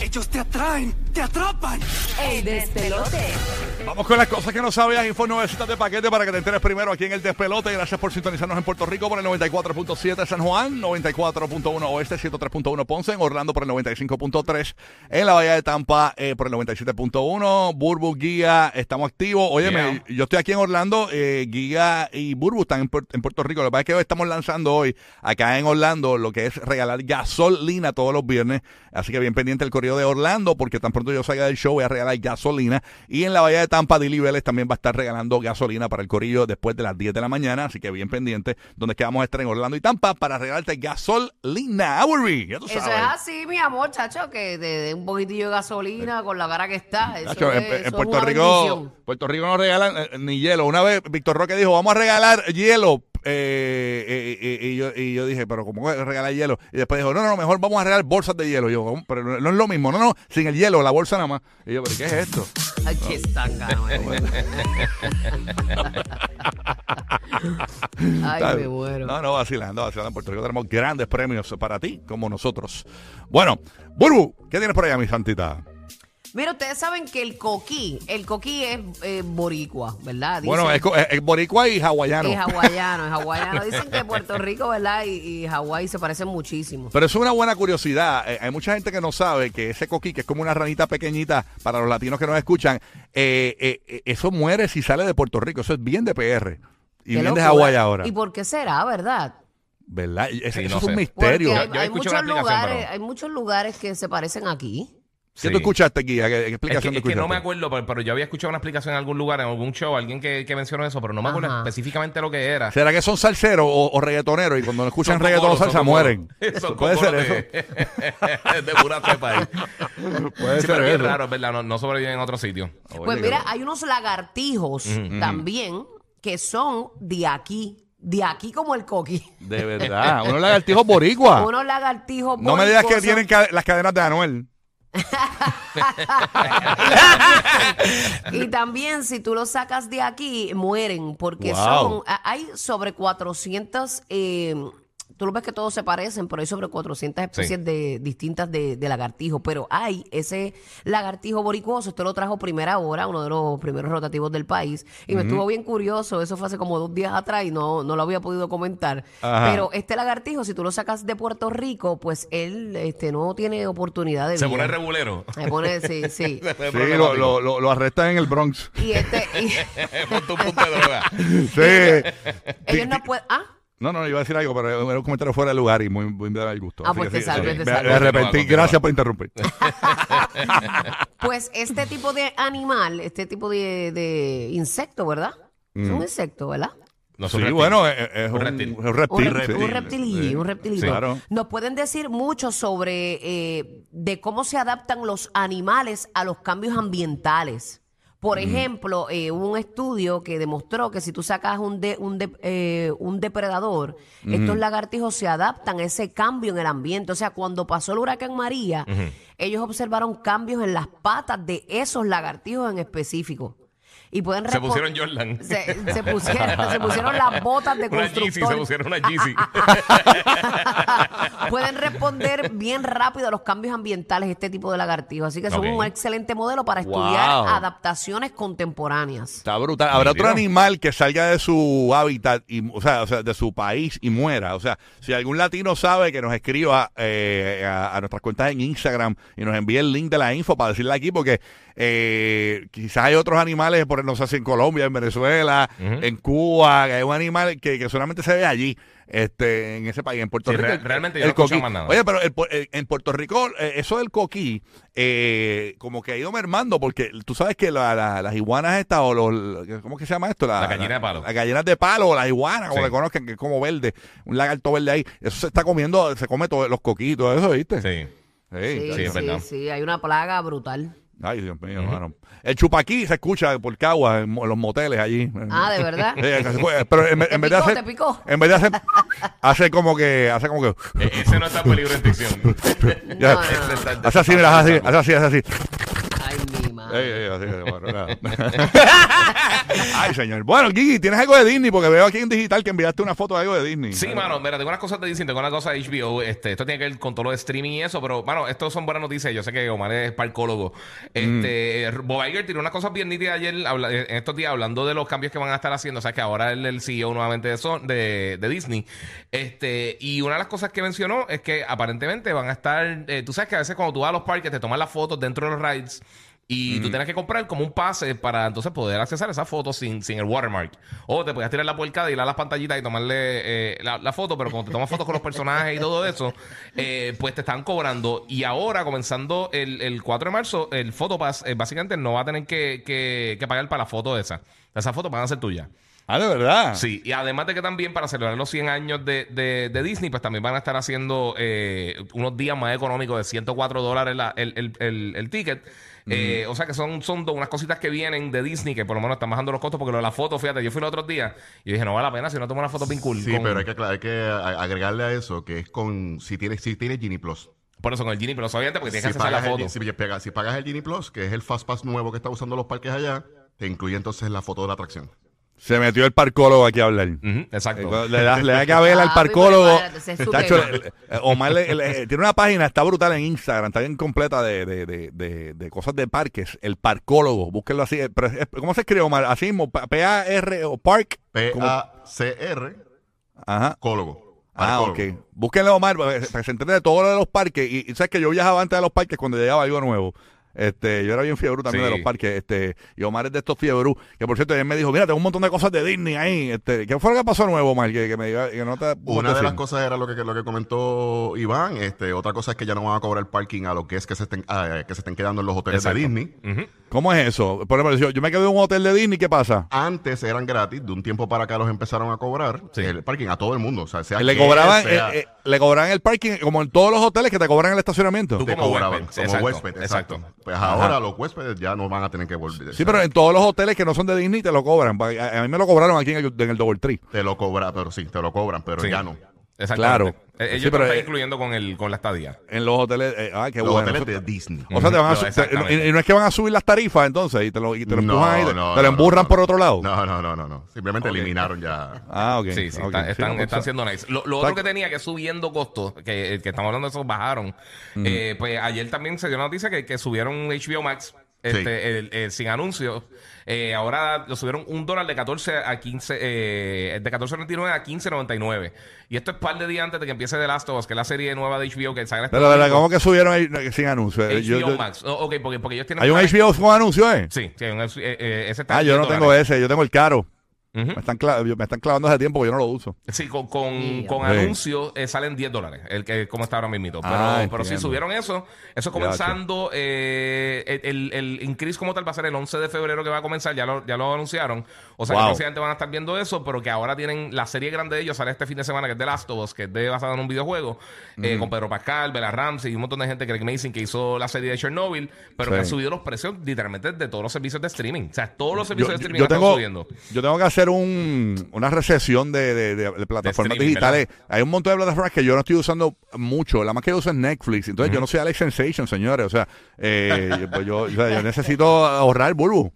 Ellos te atraen, te atrapan. el despelote. Vamos con las cosas que no sabías. Info nuevecitas de paquete para que te enteres primero aquí en el Despelote. Gracias por sintonizarnos en Puerto Rico por el 94.7 San Juan, 94.1 Oeste, 103.1 Ponce, en Orlando por el 95.3, en la Bahía de Tampa eh, por el 97.1. Burbu, Guía, estamos activos. Óyeme, yo estoy aquí en Orlando, eh, Guía y Burbu están en, en Puerto Rico. Lo que pasa es que hoy estamos lanzando hoy acá en Orlando lo que es regalar gasolina todos los viernes. Así que bien pendiente el correo de Orlando porque tan pronto yo salga del show voy a regalar gasolina. Y en la Bahía de Tampa, Dili Vélez también va a estar regalando gasolina para el corillo después de las 10 de la mañana. Así que bien pendiente donde es que vamos a estar en Orlando y Tampa para regalarte gasolina. Eso es así, mi amor, chacho, que te dé un poquitillo de gasolina con la cara que está. Eso en, es, en eso es Puerto Rico, bendición. Puerto Rico no regalan eh, ni hielo. Una vez Víctor Roque dijo, vamos a regalar hielo. Eh, eh, eh, y, yo, y yo dije, pero ¿cómo regalar hielo? Y después dijo, no, no, mejor vamos a regalar bolsas de hielo. Y yo, pero no, no es lo mismo. No, no, sin el hielo, la bolsa nada más. Y yo, pero ¿qué es esto? Ay, qué estanga, Ay, me muero. No, no, vacilando, vacilando. En Puerto Rico tenemos grandes premios para ti, como nosotros. Bueno, Burbu, ¿qué tienes por allá, mi santita? Mira, ustedes saben que el coquí, el coquí es eh, boricua, ¿verdad? Dicen- Bueno, es, co- es- es boricua y hawaiano. es hawaiano, es hawaiano. Dicen que Puerto Rico, ¿verdad? Y, y Hawái se parecen muchísimo. Pero es una buena curiosidad. Eh, hay mucha gente que no sabe que ese coquí, que es como una ranita pequeñita para los latinos que nos escuchan, eh, eh, eh, eso muere si sale de Puerto Rico. Eso es bien de PR. Y Qué bien de locura. Hawái ahora. ¿Y por qué será, verdad? ¿Verdad? Y ese- Sí, eso no es un sé. misterio. Hay, Yo hay escuché muchos explicación, lugares, pero- hay muchos lugares que se parecen aquí. ¿Qué Sí. tú escuchaste, Guía? ¿Qué, qué Es que, explicación es que no me acuerdo, pero, pero yo había escuchado una explicación en algún lugar, en algún show, alguien que, que mencionó eso, pero no me acuerdo Ajá. específicamente lo que era. ¿Será que son salseros o, o reggaetoneros y cuando no escuchan Son reggaetón o salsa mueren? Son Puede ser eso. De, de pura cepa ahí. Puede Sí, ser pero es eso. raro, es verdad, no, no sobreviven en otro sitio. Pues mira, hay unos lagartijos también que son de aquí, de aquí como el coqui. De verdad. Unos lagartijos boricua. Unos lagartijos No me digas que tienen ca- las cadenas de Anuel. Y también si tú los sacas de aquí, mueren, porque Wow. son, a- hay sobre 400, eh, tú lo ves que todos se parecen, pero hay sobre 400 especies Sí. de, distintas de, de lagartijo, pero hay ese lagartijo boricuoso, esto lo trajo primera hora, uno de los primeros rotativos del país, y me estuvo bien curioso, eso fue hace como dos días atrás y no, no lo había podido comentar, Ajá. pero este lagartijo, si tú lo sacas de Puerto Rico, pues él este, no tiene oportunidad de Se vida. pone regulero. Se pone, sí, sí. Se pone Sí, lo, lo, lo, lo arrestan en el Bronx. Y este... y- Ponte un punto de droga. Sí. Ellos no pueden. Ah, No, no, iba a decir algo, pero era un comentario fuera de lugar y muy, muy mal gusto. Ah, Así pues que te salve, te me, salve. me arrepentí. Gracias por interrumpir. pues este tipo de animal, este tipo de, de insecto, ¿verdad? Es un insecto, ¿verdad? No sí, un reptil. bueno, es, es Un un, reptil. es un reptil. un, rep- sí. un reptilillo, Sí. un reptilillo. Sí, claro. Nos pueden decir mucho sobre eh, de cómo se adaptan los animales a los cambios ambientales. Por ejemplo, eh, hubo un estudio que demostró que si tú sacas un, de- un, de- eh, un depredador, estos lagartijos se adaptan a ese cambio en el ambiente. O sea, cuando pasó el huracán María, ellos observaron cambios en las patas de esos lagartijos en específico. Y pueden Se pusieron Jordan. Se, se pusieron, se pusieron las botas de Una Yeezy, constructor. se pusieron una Yeezy. Pueden responder bien rápido a los cambios ambientales este tipo de lagartijos. Así que son Ok. un excelente modelo para estudiar Wow. adaptaciones contemporáneas. Está brutal. Habrá otro Mira. animal que salga de su hábitat, y, o, sea, o sea, de su país y muera. O sea, si algún latino sabe que nos escriba eh, a, a nuestras cuentas en Instagram y nos envíe el link de la info para decirle aquí, porque eh, quizás hay otros animales por no sé si en Colombia, en Venezuela, en Cuba, que hay un animal que, que solamente se ve allí, este, en ese país, en Puerto Sí, Rico. re- el- realmente yo el no he escuchado coquí. más nada. Oye, pero el el- en Puerto Rico, eh, eso del coquí, eh, como que ha ido mermando, porque tú sabes que la- la- las iguanas estas, o los, ¿cómo que se llama esto? La gallina de palo. Las gallinas de palo, o las iguanas, como Sí. le conozcan, que es como verde, un lagarto verde ahí. Eso se está comiendo, se come todo, los coquitos, eso, ¿viste? Sí. Sí. Sí, Sí, es sí, hay una plaga brutal. Ay, Dios mío, hermano. El chupaquí se escucha por Caguas, en mo- los moteles allí. Ah, ¿de verdad? Pero en, ¿Te en vez de picó, hacer, te picó? en vez de hacer, hace como que, hace como que, E- ese no está en peligro de extinción. ya, No, no, no. hace así, mira, hace así, hace así, hace así. Ay, mi madre. Ey, ey, así, bueno, nada. Ay, señor. Bueno, Gigi, ¿tienes algo de Disney? Porque veo aquí en digital que enviaste una foto de algo de Disney. Sí, mano, mira, tengo unas cosas de Disney, tengo una cosa de HBO, este, esto tiene que ver con todo lo de streaming y eso, pero, mano, esto son buenas noticias, yo sé que Omar es parcólogo. Este, Bob Iger tiró unas cosas bien nítidas ayer, habla- en estos días, hablando de los cambios que van a estar haciendo, o sea, que ahora él es el CEO nuevamente de, Son- de, de Disney, este, y una de las cosas que mencionó es que aparentemente van a estar, eh, tú sabes que a veces cuando tú vas a los parques te toman las fotos dentro de los rides, y tú tienes que comprar como un pase para entonces poder accesar esas fotos sin, sin el watermark. O te puedes tirar la puercada y ir a las pantallitas y tomarle eh, la, la foto, pero cuando te tomas fotos con los personajes y todo eso, eh, pues te están cobrando. Y ahora, comenzando el, el 4 de marzo, el Photopass eh, básicamente no va a tener que, que- que pagar para la foto esa. Esas fotos van a ser tuyas. Ah, de verdad. Sí, y además de que también para celebrar los 100 años de, de- de Disney, pues también van a estar haciendo eh, unos días más económicos de 104 dólares la- el, el- el- el ticket. Eh, o sea que son, son unas cositas que vienen de Disney que por lo menos están bajando los costos porque lo de la foto, fíjate, yo fui los otros días y dije, no vale la pena si no tomo una foto bien cool. Sí, con- pero hay que, hay que agregarle a eso que es con si tienes si tienes Genie Plus. Por eso con el Genie, pero obviamente porque tienes Si que accesar la foto. el, si, si pagas el Genie Plus, que es el Fast Pass nuevo que está usando los parques allá, te incluye entonces la foto de la atracción. Se metió el parcólogo aquí a hablar. Ujú, exacto. Le da, le da que a ver al Ah, parcólogo. pero espérate, ese es su Tacho, tema. le- le- Omar le- le- tiene una página, está brutal en Instagram, está bien completa de, de, de, de, de cosas de parques. El parcólogo, búsquenlo así. eh, pero es- ¿Cómo se escribe, Omar? Así mismo, Pa- P-A-R o Park. como- P-A-C-R, Ajá. cólogo. Ah, Parcólogo. ok. Búsquenlo, Omar, para que para que se entere de todo lo de los parques. Y, y sabes que yo viajaba antes de los parques cuando llegaba algo nuevo. Este, yo era bien fiebrú también Sí. de los parques, este, y Omar es de estos fiebrú, que por cierto, él me dijo, mira, tengo un montón de cosas de Disney ahí, este, ¿qué fue lo que pasó nuevo, Omar? Que, que me diga, que no te Una de las cosas era lo que, lo que comentó Iván. Este, otra cosa es que ya no van a cobrar parking a los que es que se estén, ah, que se estén quedando en los hoteles Exacto. de Disney. ¿Cómo es eso? Por ejemplo, yo, yo me quedé en un hotel de Disney, ¿qué pasa? Antes eran gratis, de un tiempo para acá los empezaron a cobrar Sí. el parking a todo el mundo. O sea, sea Le que cobraban, sea- eh, eh, le cobraban el parking como en todos los hoteles que te cobran el estacionamiento. Tú te como cobraban huésped, como exacto, huésped, exacto. exacto. Pues ahora los huéspedes ya no van a tener que volver. Sí, pero en todos los hoteles que no son de Disney te lo cobran. A, a mí me lo cobraron aquí en el, en el Double Tree. te lo cobran, pero sí, te lo cobran, pero Sí. ya no. Claro. Eh, Ellos Sí, pero, lo están eh, incluyendo con, el, con la estadía. En los hoteles. eh, ah, qué los bueno. hoteles de Disney. O sea, te van a No, te- y, y no es que van a subir las tarifas entonces y te lo, y te lo No, empujan ahí, te, no, te lo no, emburran no, por otro lado. No, no, no, no, no. Simplemente eliminaron ya. Ah, ok. Sí, sí, ok. están, Sí, están, siendo nice. Lo, lo otro que tenía que subiendo costos, que, que estamos hablando de eso, bajaron. Eh, pues ayer también se dio una noticia que, que subieron HBO Max este, el- el- sin anuncios. Eh, ahora lo subieron un dólar de 14 a 15, eh, de 14.99 a 15.99. Y esto es par de días antes de que empiece The Last of Us, que es la serie nueva de HBO que sale este Pero, ¿verdad? domingo. ¿cómo que subieron ahí sin anuncio? Eh, HBO yo- yo- Max. Oh, ok, porque, porque ellos tienen... ¿Hay un HBO con anuncio, eh? Sí, sí, un, eh, eh, ese está Ah, yo 10 no tengo dólares. ese, yo tengo el caro. Me, están cla- me están clavando hace tiempo porque yo no lo uso. Sí, con, con, Sí, con Sí. anuncios eh, salen 10 dólares, el que como está ahora mismo. Pero, Ah, pero sí entiendo. subieron eso. Eso comenzando, eh, el, el increase como tal va a ser el 11 de febrero que va a comenzar, ya lo, ya lo anunciaron. O sea Wow. que básicamente van a estar viendo eso, pero que ahora tienen la serie grande de ellos, sale este fin de semana, que es The Last of Us, que es de, basada en un videojuego, eh, con Pedro Pascal, Bella Ramsey y un montón de gente, Greg Mason, que hizo la serie de Chernobyl, pero Sí. que han subido los precios literalmente de todos los servicios de streaming. O sea, todos los servicios Yo, de streaming yo están tengo, subiendo. yo tengo que hacer un, una recesión de, de- de- de plataformas digitales. Hay un montón de plataformas que yo no estoy usando mucho. La más que yo uso es Netflix. Entonces yo no soy Alex Sensation, señores. O sea, eh, yo- pues yo, o sea, yo necesito ahorrar bulbo.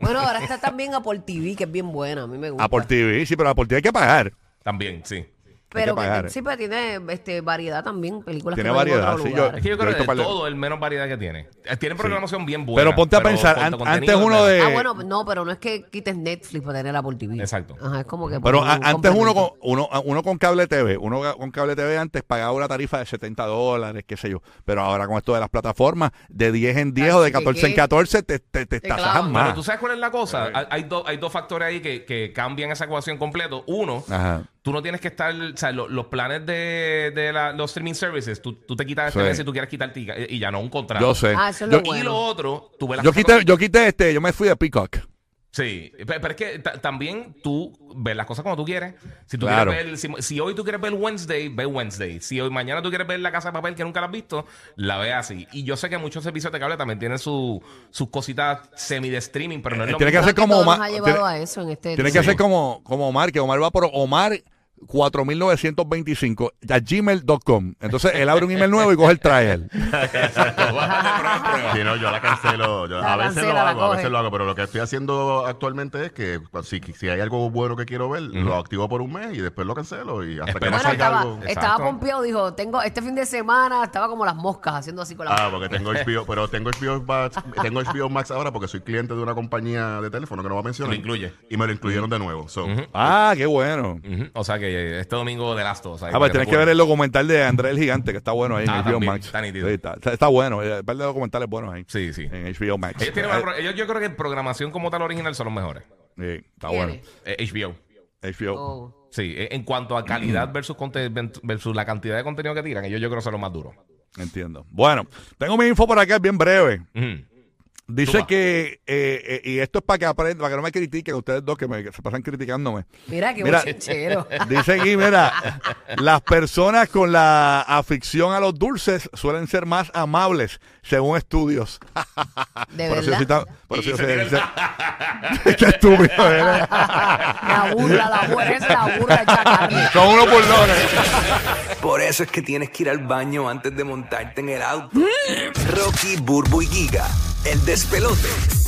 Bueno, ahora está también Apple TV, que es bien buena. A mí me gusta. Apple TV, sí, pero Apple TV hay que pagar. También, sí. Pero que- pagar. sí, pero tiene este, variedad también, películas Tiene que no hay en variedad, otros sí, yo- lugares. Es que yo creo he que visto de par de- todo el menos variedad que tiene. Eh, Tiene programación bien buena. Pero ponte a pensar, an- antes uno de- Ah, bueno, no, pero no es que quites Netflix para tener Apple TV. Exacto. Ajá, es como que... Pero a- antes uno con, uno, uno con cable TV, uno ga- con cable TV antes pagaba una tarifa de 70 dólares, qué sé yo. Pero ahora con esto de las plataformas, de 10 en 10 o de Así que 14 en qué. 14, te, te, te clavan. tasajan Pero más. tú sabes cuál es la cosa. Hay, hay dos- hay dos factores ahí que, que cambian esa ecuación completo. Uno, Ajá. Tú no tienes que estar, o sea, lo- los planes de, de la- los streaming services, tú, tú te quitas este Sí. mes si tú quieres quitarte y, y ya no un contrato. Yo sé. Ah, eso es Yo- lo Y lo otro, tú ves las yo, cosas quité, yo quité este, yo me fui de Peacock. Sí, pe- pero es que ta- también tú ves las cosas como tú quieres. Si tú Claro. quieres ver, si, si hoy tú quieres ver Wednesday, ve Wednesday. Si hoy mañana tú quieres ver La Casa de Papel que nunca la has visto, la ve así. Y yo sé que muchos servicios de cable también tienen su- sus cositas semi de streaming, pero no es Eh, lo tiene que hacer como Omar. nos ha llevado tiene- a eso en este Tiene que hacer como, como Omar, que Omar va por Omar 4925 a gmail.com. Entonces él abre un email nuevo y coge el trial. Sí, no, yo la cancelo. yo- La a veces cancela, lo la hago, a coge. veces lo hago, pero lo que estoy haciendo actualmente es que pues, si, si hay algo bueno que quiero ver, lo activo por un mes y después lo cancelo y hasta que Bueno, salga estaba, algo. Exacto. estaba pompeado, dijo, tengo este fin de semana, estaba como las moscas haciendo así con la Ah, porque tengo HBO, pero tengo HBO Max, tengo HBO Max ahora porque soy cliente de una compañía de teléfono que no va a mencionar. Lo incluye. Y me lo incluyeron de nuevo. So, Ah, qué bueno. Ujú. O sea que este domingo de Us, ahí Ah, pues tienes que ver el documental de Andrés el Gigante, que está bueno ahí en Ah, HBO también, Max. está nítido. Sí, está, está- está bueno. eh, Un par de documentales buenos ahí. Sí, sí. En HBO Max. Ellos tienen Eh, ellos- yo creo que en programación como tal original son los mejores. sí, está ¿Quién bueno. es? Eh, HBO. HBO. Oh. Sí, eh, en cuanto a calidad versus, conte- versus la cantidad de contenido que tiran, ellos yo creo que son los más duros. Entiendo. Bueno, tengo mi info por acá, es bien breve. Ujú. Dice que, eh, eh, y esto es para que aprendan, para que no me critiquen ustedes dos que, me, que se pasan criticándome. Mira qué Mira. bochinchero. Dice aquí, mira, las personas con la afición a los dulces suelen ser más amables, según estudios. De Por verdad. por eso Qué estúpido eres. La burla, la burla, es la burla. Son unos burlones. Por eso es que tienes que ir al baño antes de montarte en el auto. Rocky, Burbu y Giga, el despelote.